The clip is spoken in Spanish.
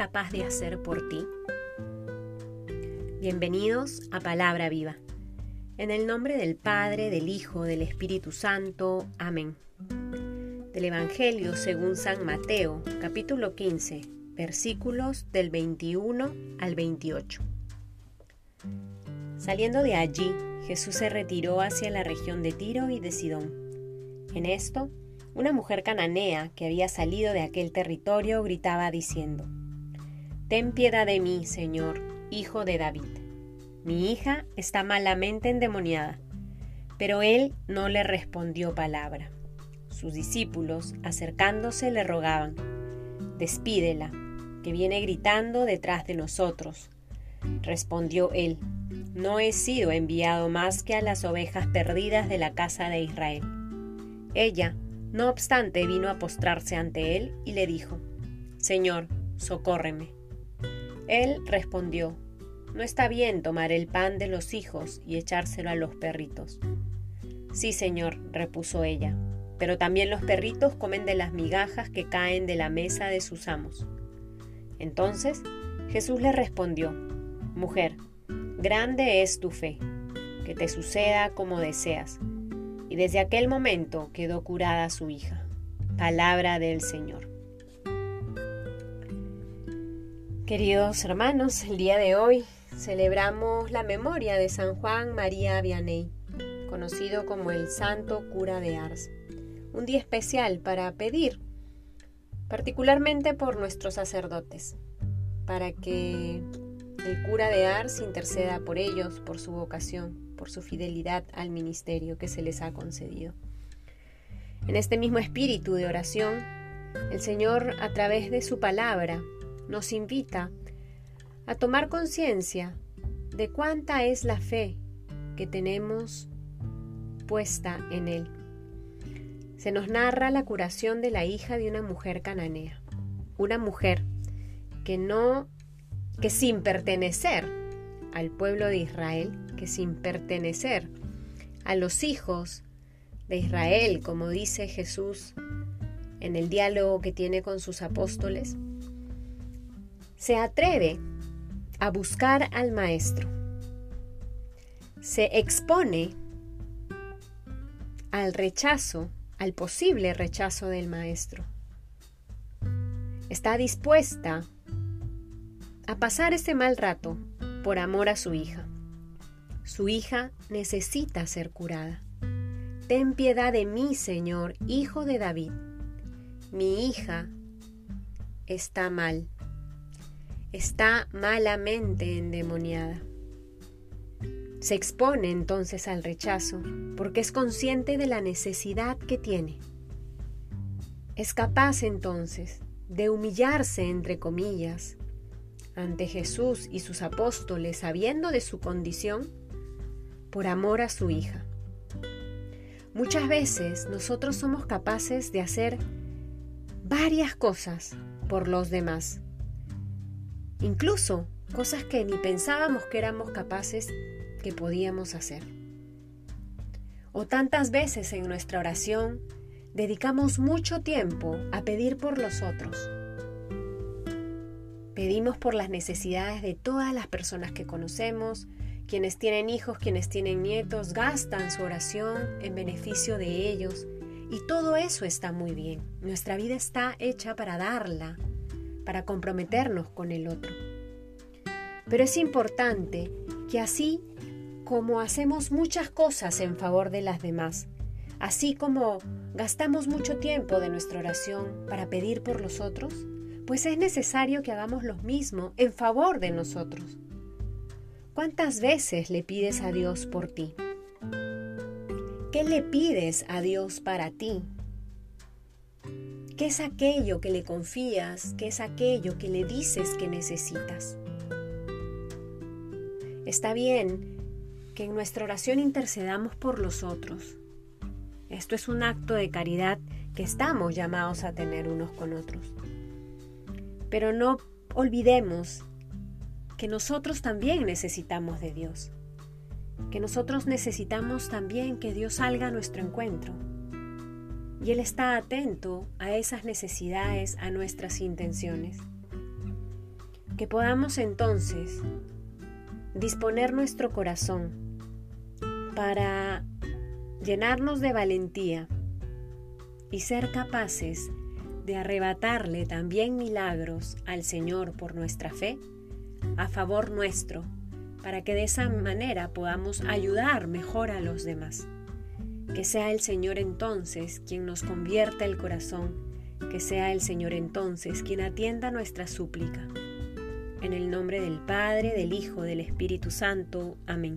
capaz de hacer por ti? Bienvenidos a Palabra Viva. En el nombre del Padre, del Hijo, del Espíritu Santo. Amén. Del Evangelio según San Mateo, capítulo 15, versículos del 21 al 28. Saliendo de allí, Jesús se retiró hacia la región de Tiro y de Sidón. En esto, una mujer cananea que había salido de aquel territorio gritaba diciendo, Ten piedad de mí, Señor, hijo de David. Mi hija está malamente endemoniada. Pero él no le respondió palabra. Sus discípulos, acercándose, le rogaban, Despídela, que viene gritando detrás de nosotros. Respondió él, No he sido enviado más que a las ovejas perdidas de la casa de Israel. Ella no obstante, vino a postrarse ante él y le dijo, Señor, socórreme. Él respondió, No está bien tomar el pan de los hijos y echárselo a los perritos. Sí, Señor, repuso ella, pero también los perritos comen de las migajas que caen de la mesa de sus amos. Entonces Jesús le respondió, Mujer, grande es tu fe, que te suceda como deseas y desde aquel momento quedó curada su hija. Palabra del Señor. Queridos hermanos, el día de hoy celebramos la memoria de San Juan María Vianney, conocido como el Santo Cura de Ars. Un día especial para pedir, particularmente por nuestros sacerdotes, para que el cura de Ars interceda por ellos, por su vocación, por su fidelidad al ministerio que se les ha concedido. En este mismo espíritu de oración, el Señor a través de su palabra nos invita a tomar conciencia de cuánta es la fe que tenemos puesta en Él. Se nos narra la curación de la hija de una mujer cananea, una mujer que no, que sin pertenecer al pueblo de Israel que sin pertenecer a los hijos de Israel, como dice Jesús en el diálogo que tiene con sus apóstoles, se atreve a buscar al Maestro, se expone al rechazo, al posible rechazo del Maestro. Está dispuesta a pasar ese mal rato por amor a su hija. Su hija necesita ser curada. Ten piedad de mí, Señor, hijo de David. Mi hija está mal. Está malamente endemoniada. Se expone entonces al rechazo porque es consciente de la necesidad que tiene. Es capaz entonces de humillarse, entre comillas, ante Jesús y sus apóstoles sabiendo de su condición por amor a su hija. Muchas veces nosotros somos capaces de hacer varias cosas por los demás, incluso cosas que ni pensábamos que éramos capaces que podíamos hacer. O tantas veces en nuestra oración dedicamos mucho tiempo a pedir por los otros Pedimos por las necesidades de todas las personas que conocemos, quienes tienen hijos, quienes tienen nietos, gastan su oración en beneficio de ellos. Y todo eso está muy bien. Nuestra vida está hecha para darla, para comprometernos con el otro. Pero es importante que así como hacemos muchas cosas en favor de las demás, así como gastamos mucho tiempo de nuestra oración para pedir por los otros, pues es necesario que hagamos lo mismo en favor de nosotros. ¿Cuántas veces le pides a Dios por ti? ¿Qué le pides a Dios para ti? ¿Qué es aquello que le confías? ¿Qué es aquello que le dices que necesitas? Está bien que en nuestra oración intercedamos por los otros. Esto es un acto de caridad que estamos llamados a tener unos con otros. Pero no olvidemos que nosotros también necesitamos de Dios, que nosotros necesitamos también que Dios salga a nuestro encuentro. Y Él está atento a esas necesidades, a nuestras intenciones. Que podamos entonces disponer nuestro corazón para llenarnos de valentía y ser capaces de arrebatarle también milagros al Señor por nuestra fe a favor nuestro, para que de esa manera podamos ayudar mejor a los demás. Que sea el Señor entonces quien nos convierta el corazón, que sea el Señor entonces quien atienda nuestra súplica. En el nombre del Padre, del Hijo, del Espíritu Santo. Amén.